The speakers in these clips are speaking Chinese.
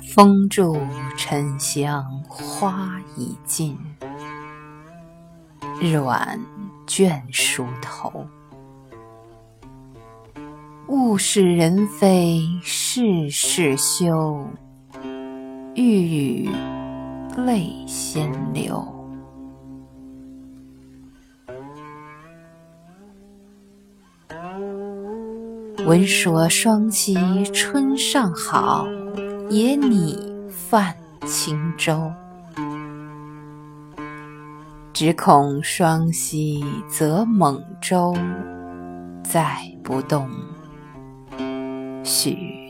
风住沉香花已尽，日晚倦梳头。物是人非事事休，欲语泪先流。闻说双溪春尚好，也拟泛轻舟。只恐双溪则猛舟，载不动许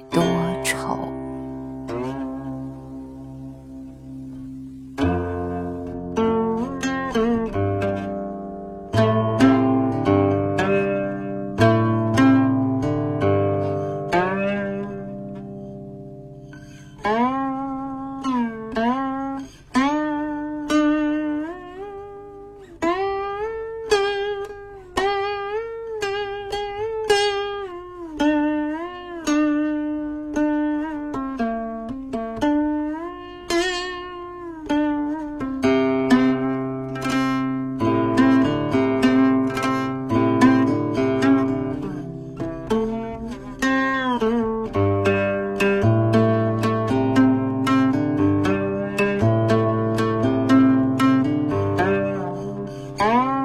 Ah.